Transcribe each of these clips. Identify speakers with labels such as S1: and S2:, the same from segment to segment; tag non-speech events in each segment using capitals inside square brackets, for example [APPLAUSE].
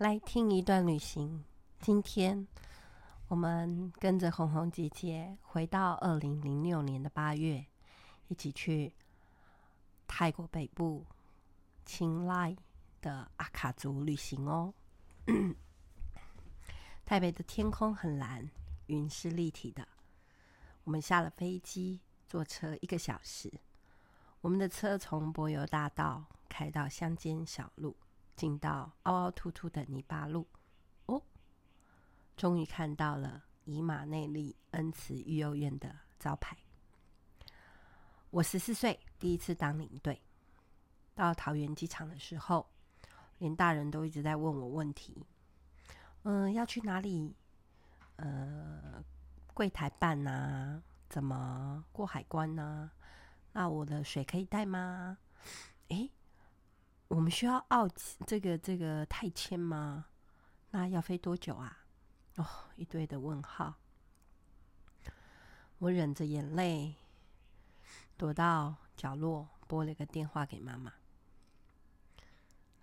S1: 来听一段旅行。今天我们跟着红红姐姐回到二零零六年的八月，一起去泰国北部清莱的阿卡族旅行哦。[CLEARS THROAT] 台北的天空很蓝，云是立体的。我们下了飞机，坐车一个小时。我们的车从柏油大道开到乡间小路，进到凹凹凸凸的泥巴路。哦，终于看到了以马内利恩慈育幼院的招牌。我十四岁，第一次当领队。到桃园机场的时候，连大人都一直在问我问题。嗯、要去哪里？呃，柜台办啊？怎么过海关呢？那我的水可以带吗？诶，我们需要澳这个这个泰签吗？那要飞多久啊？哦，一堆的问号。我忍着眼泪，躲到角落，拨了个电话给妈妈。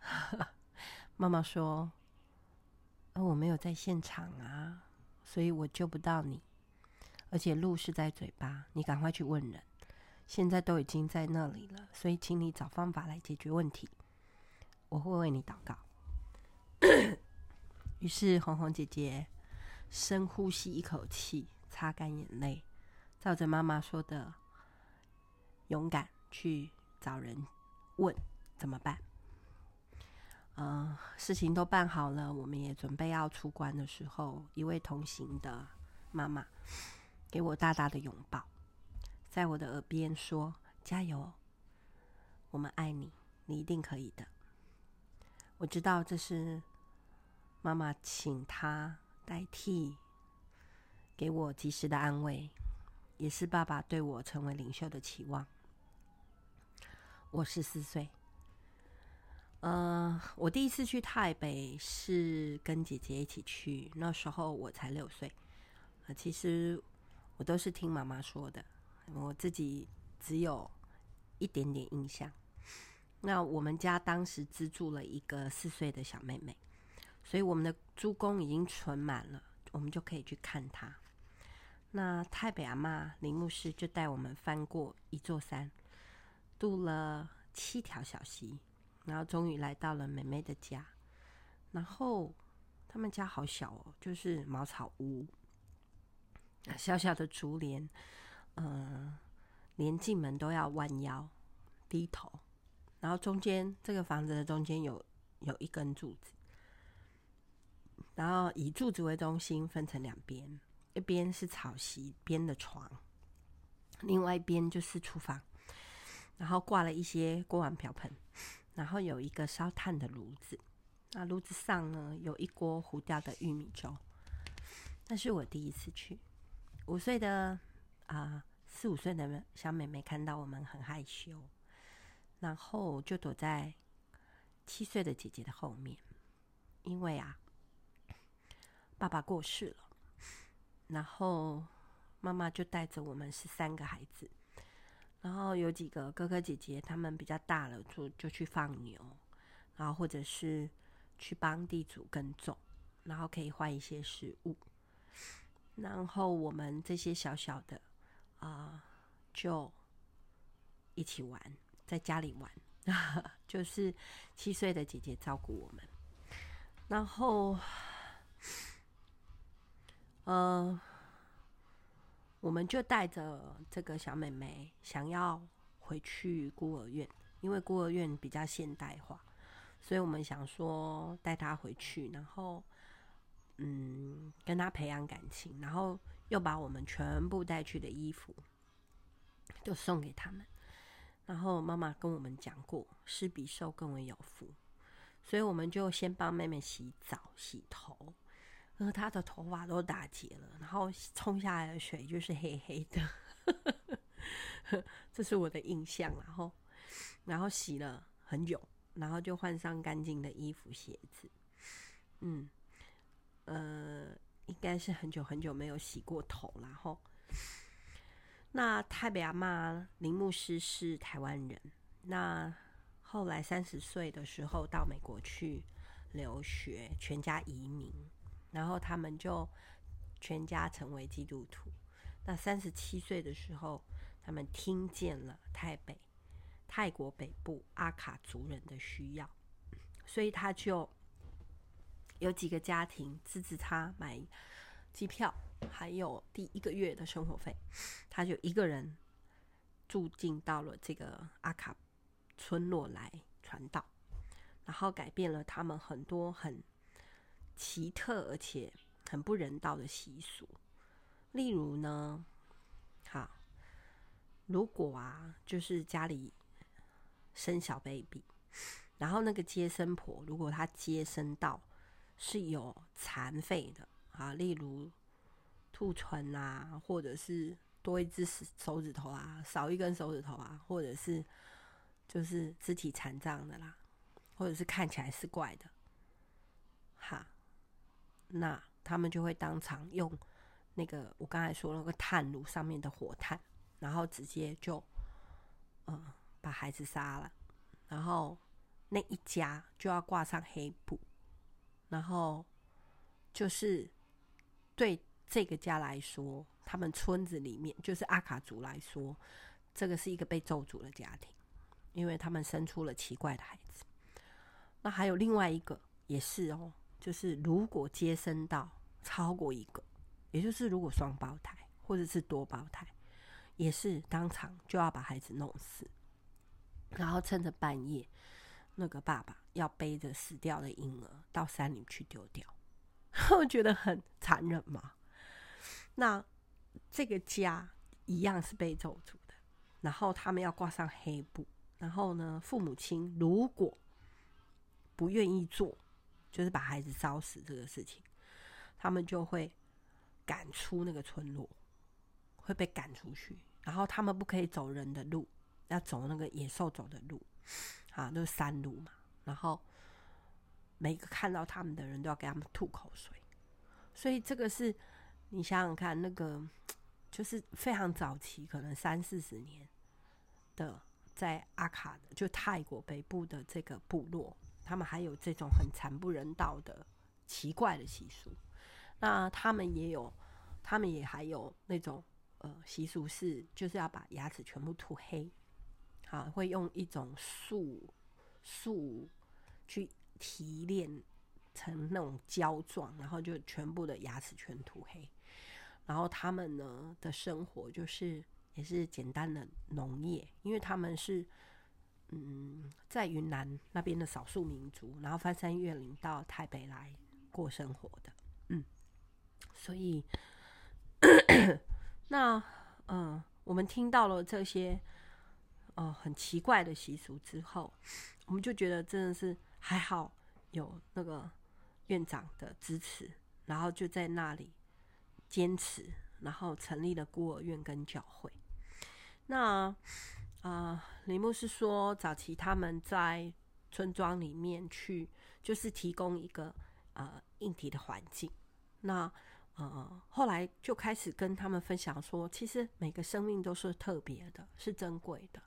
S1: [LAUGHS] 妈妈说：“呃，我没有在现场啊，所以我救不到你。而且路是在嘴巴，你赶快去问人。”现在都已经在那里了，所以请你找方法来解决问题。我会为你祷告。[COUGHS] 于是红红姐姐深呼吸一口气，擦干眼泪，照着妈妈说的，勇敢去找人问怎么办。嗯、事情都办好了，我们也准备要出关的时候，一位同行的妈妈给我大大的拥抱。在我的耳边说：“加油，我们爱你，你一定可以的。”我知道这是妈妈请她代替给我及时的安慰，也是爸爸对我成为领袖的期望。我十四岁，呃，我第一次去台北是跟姐姐一起去，那时候我才六岁。呃，其实我都是听妈妈说的。我自己只有一点点印象。那我们家当时资助了一个四岁的小妹妹，所以我们的猪公已经存满了，我们就可以去看她。那太北阿嬷林牧师就带我们翻过一座山，渡了七条小溪，然后终于来到了妹妹的家。然后他们家好小哦，就是茅草屋，小小的竹帘。嗯，连进门都要弯腰低头，然后中间这个房子的中间有有一根柱子，然后以柱子为中心分成两边，一边是草席边的床，另外一边就是厨房，然后挂了一些锅碗瓢盆，然后有一个烧炭的炉子，那炉子上呢有一锅糊掉的玉米粥。那是我第一次去，五岁的。啊，四五岁的小妹妹看到我们很害羞，然后就躲在七岁的姐姐的后面，因为啊，爸爸过世了，然后妈妈就带着我们十三个孩子，然后有几个哥哥姐姐他们比较大了，就就去放牛，然后或者是去帮地主耕种，然后可以换一些食物，然后我们这些小小的。啊、就一起玩，在家里玩，[LAUGHS] 就是七岁的姐姐照顾我们，然后，呃，我们就带着这个小妹妹想要回去孤儿院，因为孤儿院比较现代化，所以我们想说带她回去，然后，嗯，跟她培养感情，然后。又把我们全部带去的衣服就送给他们，然后妈妈跟我们讲过，施比受更为有福，所以我们就先帮妹妹洗澡、洗头，然后她的头发都打结了，然后冲下来的水就是黑黑的，[LAUGHS] 这是我的印象。然后，然后洗了很久，然后就换上干净的衣服、鞋子，嗯，呃。应该是很久很久没有洗过头，然后，那泰北阿嬷林牧师是台湾人，那后来三十岁的时候到美国去留学，全家移民，然后他们就全家成为基督徒。那三十七岁的时候，他们听见了泰北泰国北部阿卡族人的需要，所以他就有几个家庭支持他买机票，还有第一个月的生活费，他就一个人住进到了这个阿卡村落来传道。然后改变了他们很多很奇特而且很不人道的习俗，例如呢，好，如果啊，就是家里生小 baby，然后那个接生婆如果她接生到是有残废的啊，例如兔唇啊，或者是多一只手指头啊，少一根手指头啊，或者是就是肢体残障的啦。或者是看起来是怪的，哈，那他们就会当场用那个我刚才说那个炭炉上面的火炭，然后直接就嗯把孩子杀了，然后那一家就要挂上黑布，然后就是对这个家来说，他们村子里面就是阿卡族来说，这个是一个被咒诅的家庭，因为他们生出了奇怪的孩子。那还有另外一个也是哦，就是如果接生到超过一个，也就是如果双胞胎或者是多胞胎，也是当场就要把孩子弄死，然后趁着半夜，那个爸爸要背着死掉的婴儿到山里去丢掉，[LAUGHS] 我觉得很残忍嘛。那这个家一样是被咒诅的，然后他们要挂上黑布，然后呢，父母亲如果不愿意做，就是把孩子烧死这个事情，他们就会赶出那个村落，会被赶出去。然后他们不可以走人的路，要走那个野兽走的路，啊，都是山路嘛。然后每个看到他们的人都要给他们吐口水。所以这个是你想想看，那个就是非常早期，可能三四十年的，在阿卡，就泰国北部的这个部落。他们还有这种很惨不人道的奇怪的习俗，那他们也有，他们也还有那种呃习俗是，就是要把牙齿全部涂黑，好，会用一种树树去提炼成那种胶状，然后就全部的牙齿全涂黑，然后他们呢的生活就是也是简单的农业，因为他们是。嗯，在云南那边的少数民族，然后翻山越岭到台北来过生活的，嗯，所以 [COUGHS] 那嗯、呃，我们听到了这些呃很奇怪的习俗之后，我们就觉得真的是还好有那个院长的支持，然后就在那里坚持，然后成立了孤儿院跟教会。那啊，李牧师说，早期他们在村庄里面去，就是提供一个呃硬体的环境。那呃，后来就开始跟他们分享说，其实每个生命都是特别的，是珍贵的。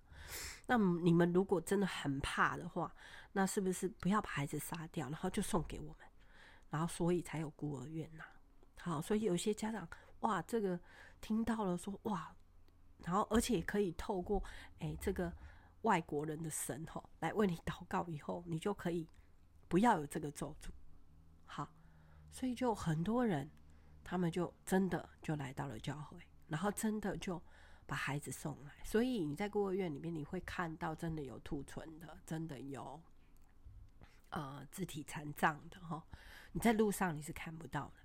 S1: 那你们如果真的很怕的话，那是不是不要把孩子杀掉，然后就送给我们？然后所以才有孤儿院呐。好，所以有些家长哇，这个听到了说哇。然后，而且可以透过哎，这个外国人的神吼来为你祷告，以后你就可以不要有这个咒诅。好，所以就很多人，他们就真的就来到了教会，然后真的就把孩子送来。所以你在孤儿院里面，你会看到真的有兔唇的，真的有呃肢体残障的哈。你在路上你是看不到的。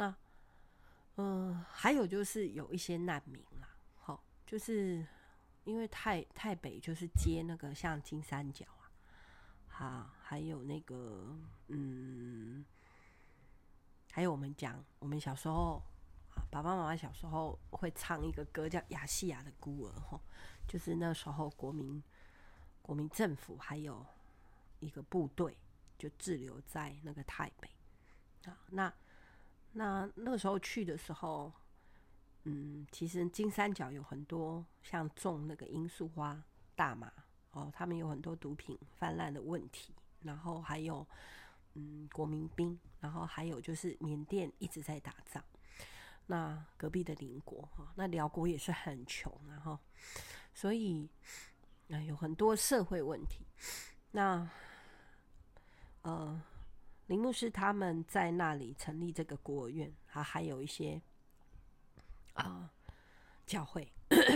S1: 那。嗯、还有就是有一些难民啦，好，就是因为泰泰北就是接那个像金三角啊，好，还有那个嗯，还有我们讲我们小时候啊，爸爸妈妈小时候会唱一个歌叫《亚细亚的孤儿》哈，就是那时候国民国民政府还有一个部队就滞留在那个台北啊，那。那那个时候去的时候，嗯，其实金三角有很多像种那个罂粟花、大麻哦，他们有很多毒品泛滥的问题。然后还有嗯国民兵，然后还有就是缅甸一直在打仗。那隔壁的邻国哈，那寮国也是很穷，然后所以那有很多社会问题。那呃，林牧师他们在那里成立这个孤儿院，还还有一些啊、教会，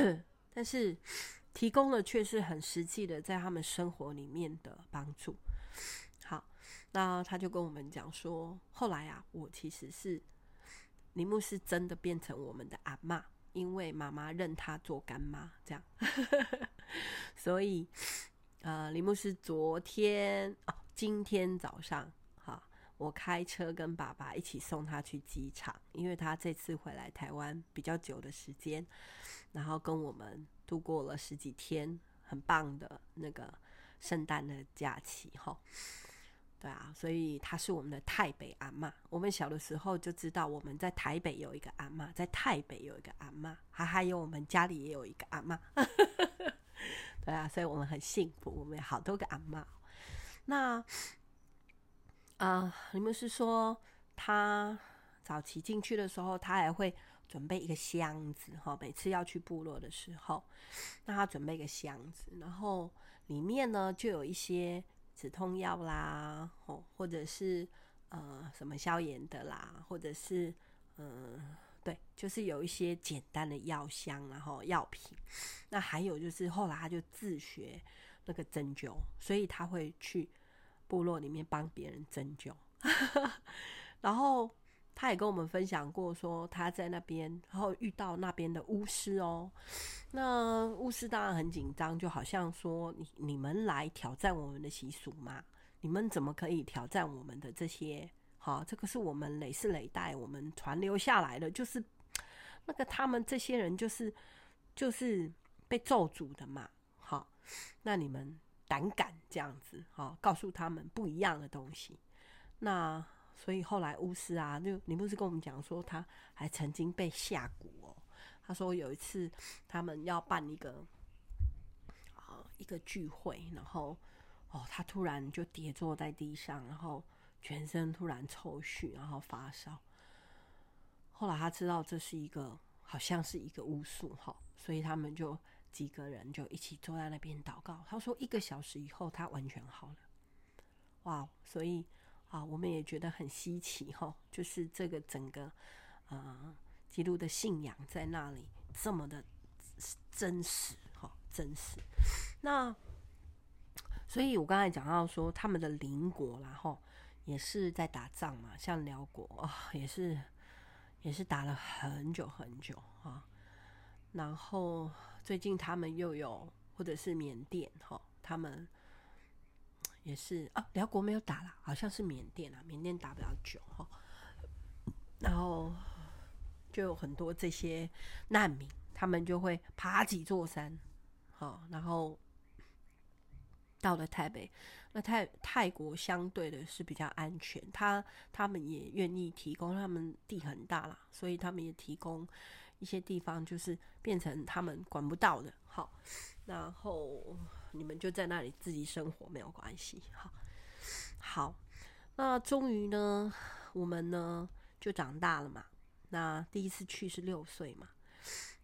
S1: [CLEARS THROAT] 但是提供的却是很实际的，在他们生活里面的帮助。好，那他就跟我们讲说，后来啊，我其实是林牧师真的变成我们的阿嬷，因为妈妈认他做干妈，这样，[LAUGHS] 所以。呃，林牧师昨天哦，今天早上，我开车跟爸爸一起送他去机场，因为他这次回来台湾比较久的时间，然后跟我们度过了十几天很棒的那个圣诞的假期，哈，对啊，所以他是我们的台北阿嬷。我们小的时候就知道我们在台北有一个阿嬷，在泰北有一个阿嬷，还还有我们家里也有一个阿嬷。[LAUGHS] 对啊，所以我们很幸福，我们有好多个阿嬷。那啊、你们是说他早期进去的时候，他还会准备一个箱子哈，每次要去部落的时候，那他准备一个箱子，然后里面呢就有一些止痛药啦，哦，或者是呃什么消炎的啦，或者是嗯。对，就是有一些简单的药箱，然后药品。那还有就是后来他就自学那个针灸，所以他会去部落里面帮别人针灸。[LAUGHS] 然后他也跟我们分享过，说他在那边，然后遇到那边的巫师哦。那巫师当然很紧张，就好像说你你们来挑战我们的习俗嘛？你们怎么可以挑战我们的这些？好，这个是我们累世累代我们传留下来的，就是那个他们这些人就是就是被咒诅的嘛。好，那你们胆敢这样子，好，告诉他们不一样的东西。那所以后来巫师啊，就你不是跟我们讲说，他还曾经被下蛊哦。他说有一次他们要办一个啊一个聚会，然后哦，他突然就跌坐在地上，然后。全身突然抽搐，然后发烧。后来他知道这是一个，好像是一个巫术哈，所以他们就几个人就一起坐在那边祷告。他说一个小时以后，他完全好了。哇，所以啊，我们也觉得很稀奇哈，就是这个整个呃基督的信仰在那里这么的真实哈，真实。那所以我刚才讲到说他们的邻国然后。也是在打仗嘛，像辽国啊、也是也是打了很久很久啊。然后最近他们又有，或者是缅甸哈、他们也是啊，寮国没有打了，好像是缅甸啊，缅甸打比较久哈、然后就有很多这些难民，他们就会爬几座山，好、然后到了台北。那泰泰国相对的是比较安全，他他们也愿意提供，他们地很大啦，所以他们也提供一些地方，就是变成他们管不到的。好，然后你们就在那里自己生活没有关系。好，好，那终于呢，我们呢就长大了嘛。那第一次去是六岁嘛，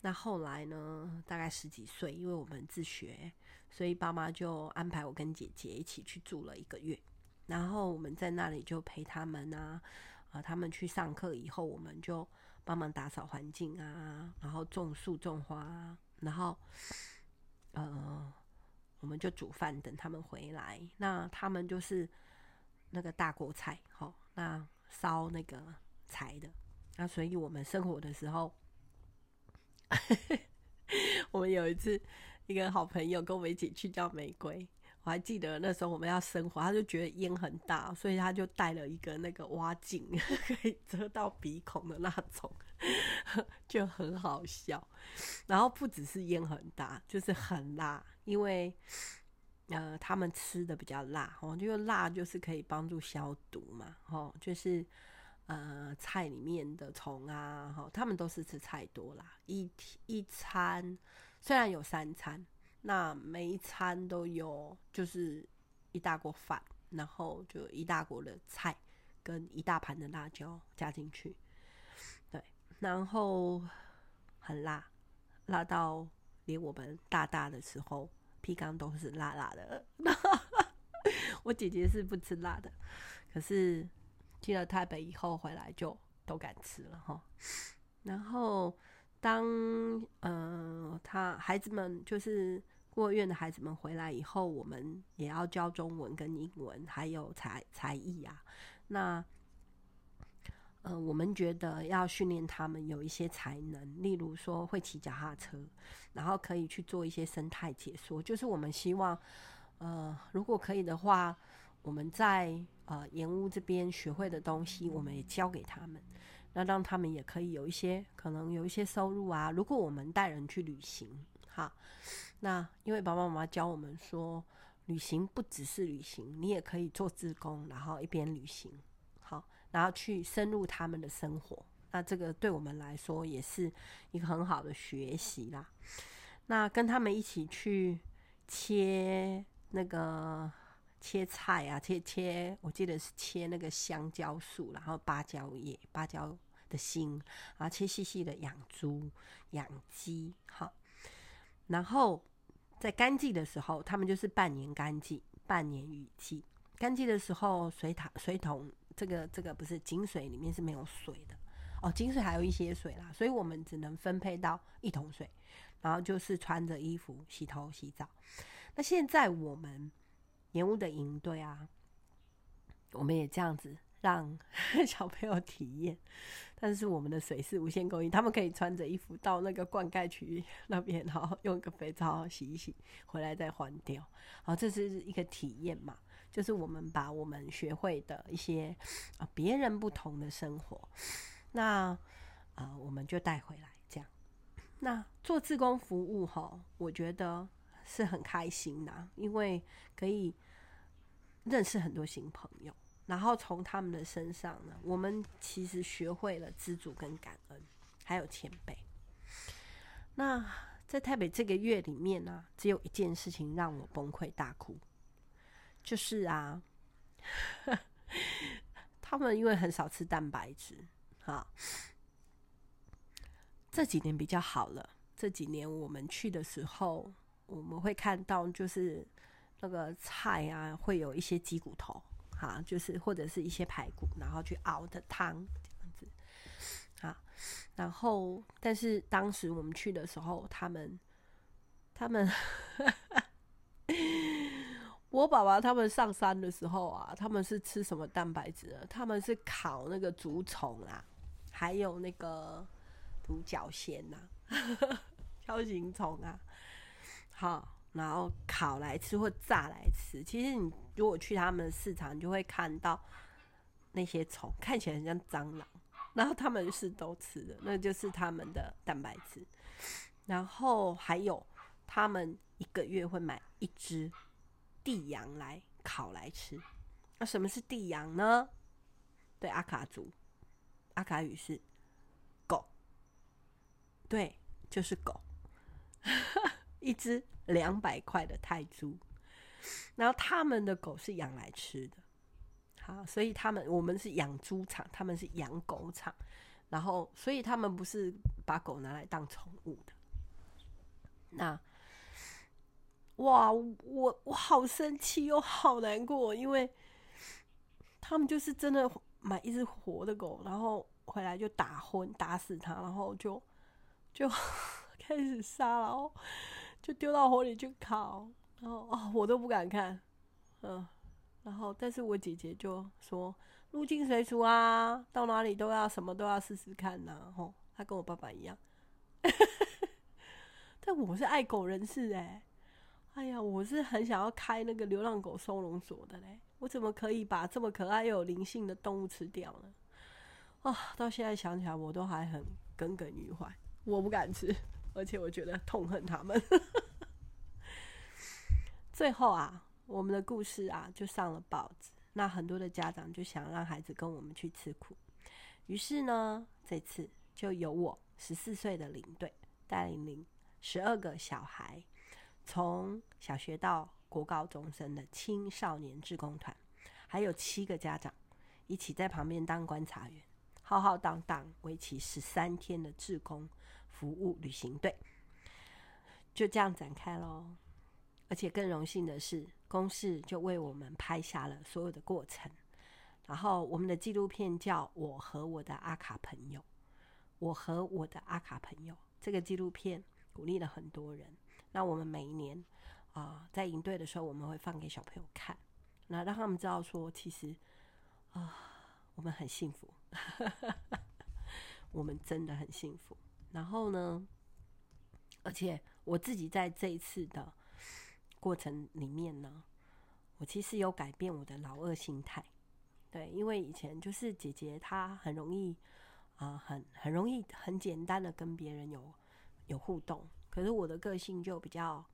S1: 那后来呢大概十几岁，因为我们自学。所以爸妈就安排我跟姐姐一起去住了一个月，然后我们在那里就陪他们啊，啊，他们去上课以后，我们就帮忙打扫环境啊，然后种树种花啊，然后呃，我们就煮饭等他们回来。那他们就是那个大锅菜，齁，那烧那个柴的。那所以我们生火的时候，[LAUGHS] 我们有一次。一个好朋友跟我们一起去叫玫瑰，我还记得那时候我们要生火，他就觉得烟很大，所以他就带了一个那个挖镜，[LAUGHS] 可以遮到鼻孔的那种，[LAUGHS] 就很好笑。然后不只是烟很大，就是很辣，因为呃他们吃的比较辣哦，因为辣就是可以帮助消毒嘛，哦，就是呃菜里面的虫啊，哈，他们都是吃菜多啦，一天一餐。虽然有三餐，那每一餐都有，就是一大锅饭，然后就一大锅的菜跟一大盘的辣椒加进去，对，然后很辣，辣到连我们大大的时候，屁缸都是辣辣的。[LAUGHS] 我姐姐是不吃辣的，可是去了台北以后回来就都敢吃了哈。然后当嗯、呃，他孩子们就是。孤儿院的孩子们回来以后，我们也要教中文跟英文，还有才才艺啊。那，呃，我们觉得要训练他们有一些才能，例如说会骑脚踏车，然后可以去做一些生态解说。就是我们希望，呃，如果可以的话，我们在呃盐屋这边学会的东西，我们也教给他们，那让他们也可以有一些可能有一些收入啊。如果我们带人去旅行。好，那因为爸爸妈妈教我们说，旅行不只是旅行，你也可以做自工，然后一边旅行，好，然后去深入他们的生活。那这个对我们来说也是一个很好的学习啦。那跟他们一起去切那个切菜啊，切切，我记得是切那个香蕉树，然后芭蕉叶、芭蕉的心，然后切细细的养猪、养鸡，好。然后在干季的时候，他们就是半年干季，半年雨季。干季的时候，水塔水桶这个这个不是井水里面是没有水的哦，井水还有一些水啦，所以我们只能分配到一桶水，然后就是穿着衣服洗头洗澡。那现在我们盐屋的营队啊，我们也这样子。让 [LAUGHS] 小朋友体验，但是我们的水是无限供应，他们可以穿着衣服到那个灌溉区 [LAUGHS] 那边，然后用一个肥皂洗一洗，回来再换掉。好，这是一个体验嘛，就是我们把我们学会的一些啊别人不同的生活，那啊我们就带回来这样。那做志工服务哈，我觉得是很开心的，因为可以认识很多新朋友。然后从他们的身上呢，我们其实学会了知足跟感恩，还有谦卑。那在台北这个月里面呢，只有一件事情让我崩溃大哭，就是啊，[LAUGHS] 他们因为很少吃蛋白质，啊，这几年比较好了。这几年我们去的时候，我们会看到就是那个菜啊，会有一些鸡骨头。好，就是或者是一些排骨，然后去熬的汤这样子。好，然后但是当时我们去的时候，他们他们 [LAUGHS] 我爸爸他们上山的时候啊，他们是吃什么蛋白质？他们是烤那个竹虫啊，还有那个独角仙呐、啊，[LAUGHS] 锹形虫啊。好。然后烤来吃或炸来吃，其实你如果去他们的市场，你就会看到那些虫，看起来很像蟑螂。然后他们是都吃的，那就是他们的蛋白质。然后还有，他们一个月会买一只地羊来烤来吃。那什么是地羊呢？对，阿卡族，阿卡语是狗，对，就是狗。[LAUGHS] 一只两百块的泰铢，然后他们的狗是养来吃的，好，所以他们我们是养猪场，他们是养狗场，然后所以他们不是把狗拿来当宠物的。那，哇，我我好生气又好难过，因为他们就是真的买一只活的狗，然后回来就打昏打死它，然后就就 [LAUGHS] 开始杀了。就丢到火里去烤，然后哦，我都不敢看，嗯，然后但是我姐姐就说入境随俗啊，到哪里都要什么都要试试看呐、啊，吼，她跟我爸爸一样，[LAUGHS] 但我是爱狗人士哎、欸，哎呀，我是很想要开那个流浪狗收容所的嘞，我怎么可以把这么可爱又有灵性的动物吃掉呢？啊，到现在想起来我都还很耿耿于怀，我不敢吃。而且我觉得痛恨他们。[LAUGHS] 最后啊，我们的故事啊就上了报纸。那很多的家长就想让孩子跟我们去吃苦，于是呢，这次就由我十四岁的领队带领领十二个小孩，从小学到国高中生的青少年志工团，还有七个家长一起在旁边当观察员，浩浩荡荡，为期十三天的志工服务旅行队就这样展开喽。而且更荣幸的是，公视就为我们拍下了所有的过程。然后我们的纪录片叫《我和我的阿卡朋友》，我和我的阿卡朋友这个纪录片鼓励了很多人。那我们每一年啊、在营队的时候，我们会放给小朋友看，那让他们知道说，其实啊、我们很幸福，[LAUGHS] 我们真的很幸福。然后呢，而且我自己在这一次的过程里面呢，我其实有改变我的老二心态。对，因为以前就是姐姐她很容易啊、很很容易很简单的跟别人有有互动。可是我的个性就比较，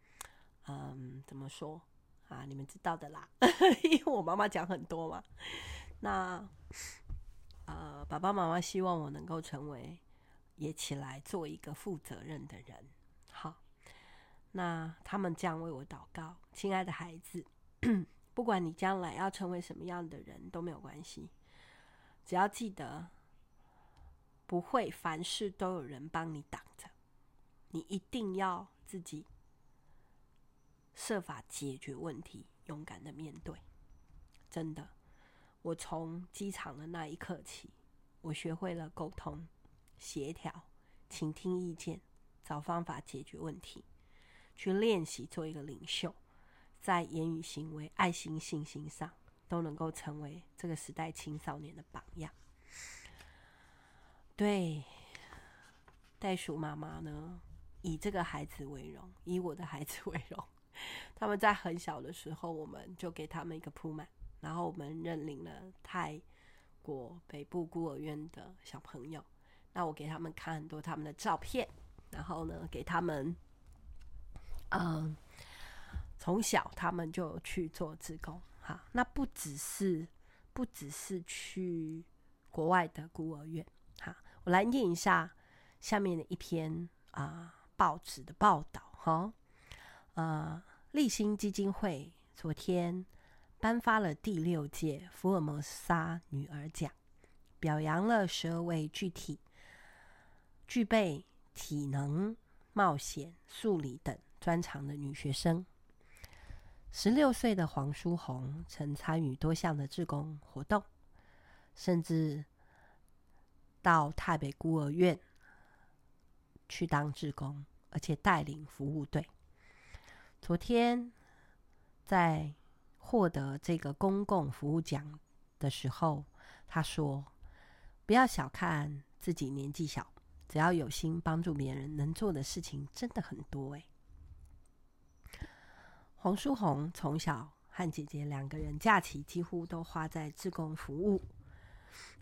S1: 嗯，怎么说啊？你们知道的啦，[LAUGHS] 因为我妈妈讲很多嘛。那呃，爸爸妈妈希望我能够成为，也起来做一个负责任的人。好，那他们这样为我祷告，亲爱的孩子，[CLEARS THROAT] 不管你将来要成为什么样的人都没有关系，只要记得，不会凡事都有人帮你挡着。你一定要自己设法解决问题，勇敢的面对。真的，我从机场的那一刻起，我学会了沟通、协调、倾听意见、找方法解决问题，去练习做一个领袖，在言语、行为、爱心、信心上都能够成为这个时代青少年的榜样。对，袋鼠妈妈呢？以这个孩子为荣，以我的孩子为荣。他们在很小的时候，我们就给他们一个铺满，然后我们认领了泰国北部孤儿院的小朋友。那我给他们看很多他们的照片，然后呢，给他们，嗯，从小他们就去做自工。哈，那不只是不只是去国外的孤儿院。哈，我来念一下下面的一篇啊。报纸的报道，哈，呃，立新基金会昨天颁发了第六届福尔摩沙女儿奖，表扬了十二位具体具备体能、冒险、数理等专长的女学生。十六岁的黄淑红曾参与多项的志工活动，甚至到台北孤儿院。去当志工，而且带领服务队。昨天在获得这个公共服务奖的时候，他说：“不要小看自己年纪小，只要有心帮助别人，能做的事情真的很多。”诶，黄书红从小和姐姐两个人假期几乎都花在志工服务，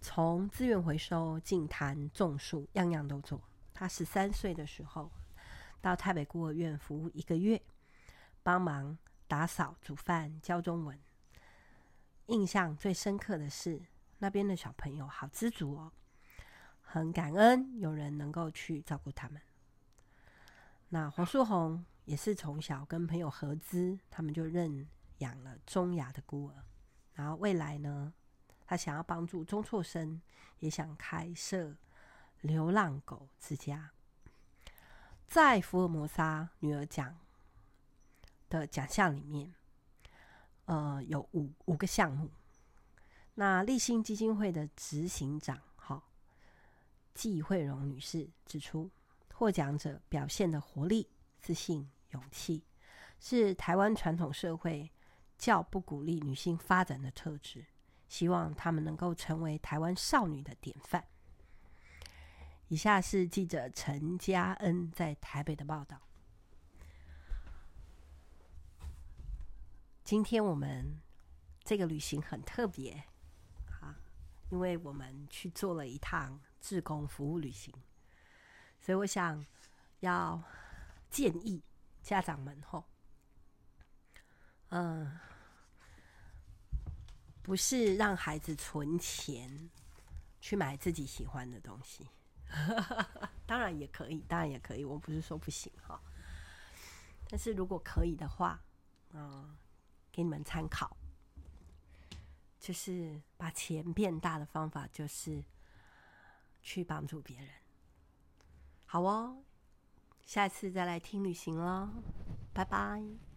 S1: 从资源回收、净滩、种树，样样都做。她十三岁的时候，到台北孤儿院服务一个月，帮忙打扫、煮饭、教中文。印象最深刻的是，那边的小朋友好知足哦，很感恩有人能够去照顾他们。那黄书红也是从小跟朋友合资，他们就认养了中亚的孤儿。然后未来呢，他想要帮助中辍生，也想开设。流浪狗之家，在福尔摩沙女儿奖的奖项里面，呃，有五五个项目。那励馨基金会的执行长，季惠荣女士指出，获奖者表现的活力、自信、勇气，是台湾传统社会较不鼓励女性发展的特质，希望她们能够成为台湾少女的典范。以下是记者陈嘉恩在台北的报道。今天我们这个旅行很特别啊，因为我们去做了一趟志工服务旅行，所以我想要建议家长们吼，嗯，不是让孩子存钱去买自己喜欢的东西。[LAUGHS] 当然也可以，当然也可以，我不是说不行哈。但是如果可以的话，嗯，给你们参考，就是把钱变大的方法，就是去帮助别人。好哦，下次再来听旅行喽，拜拜。